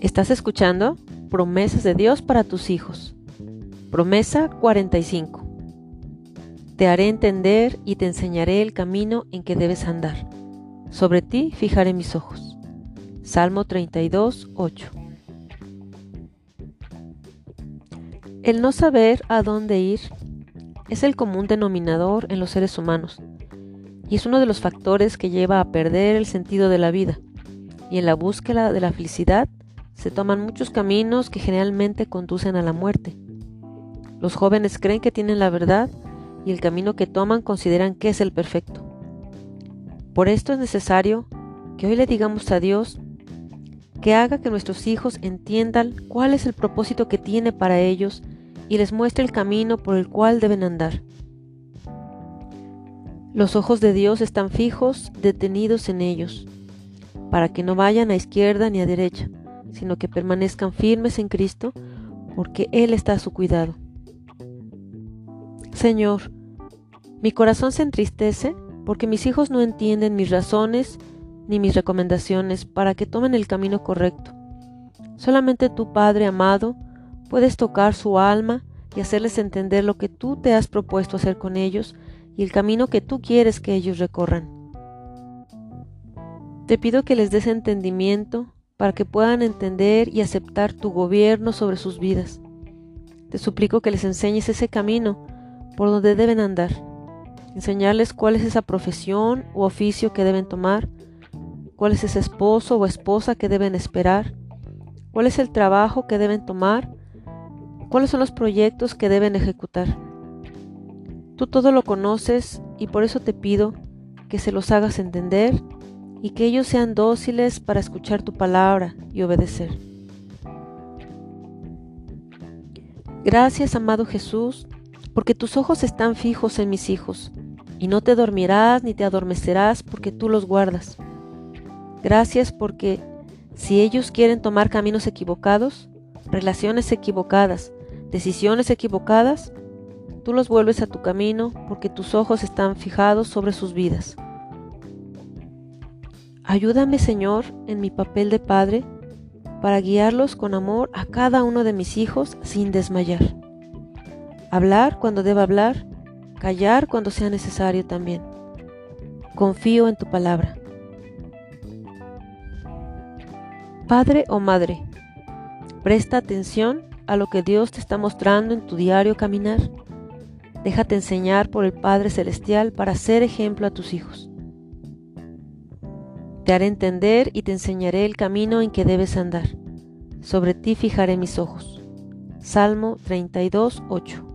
Estás escuchando Promesas de Dios para tus hijos. Promesa 45. Te haré entender y te enseñaré el camino en que debes andar. Sobre ti fijaré mis ojos. Salmo 32, 8. El no saber a dónde ir es el común denominador en los seres humanos y es uno de los factores que lleva a perder el sentido de la vida y en la búsqueda de la felicidad se toman muchos caminos que generalmente conducen a la muerte. Los jóvenes creen que tienen la verdad y el camino que toman consideran que es el perfecto. Por esto es necesario que hoy le digamos a Dios que haga que nuestros hijos entiendan cuál es el propósito que tiene para ellos y les muestre el camino por el cual deben andar. Los ojos de Dios están fijos, detenidos en ellos, para que no vayan a izquierda ni a derecha, sino que permanezcan firmes en Cristo, porque Él está a su cuidado. Señor, mi corazón se entristece porque mis hijos no entienden mis razones ni mis recomendaciones para que tomen el camino correcto. Solamente tú, Padre amado, puedes tocar su alma y hacerles entender lo que tú te has propuesto hacer con ellos y el camino que tú quieres que ellos recorran. Te pido que les des entendimiento para que puedan entender y aceptar tu gobierno sobre sus vidas. Te suplico que les enseñes ese camino por donde deben andar, enseñarles cuál es esa profesión u oficio que deben tomar, cuál es ese esposo o esposa que deben esperar, cuál es el trabajo que deben tomar, cuáles son los proyectos que deben ejecutar. Tú todo lo conoces y por eso te pido que se los hagas entender y que ellos sean dóciles para escuchar tu palabra y obedecer. Gracias, amado Jesús, porque tus ojos están fijos en mis hijos, y no te dormirás ni te adormecerás porque tú los guardas. Gracias porque si ellos quieren tomar caminos equivocados, relaciones equivocadas, decisiones equivocadas, tú los vuelves a tu camino porque tus ojos están fijados sobre sus vidas. Ayúdame, Señor, en mi papel de padre, para guiarlos con amor a cada uno de mis hijos sin desmayar. Hablar cuando deba hablar, callar cuando sea necesario también. Confío en tu palabra. Padre o madre, presta atención a lo que Dios te está mostrando en tu diario caminar. Déjate enseñar por el Padre Celestial para ser ejemplo a tus hijos. Te haré entender y te enseñaré el camino en que debes andar. Sobre ti fijaré mis ojos. Salmo 32, 8.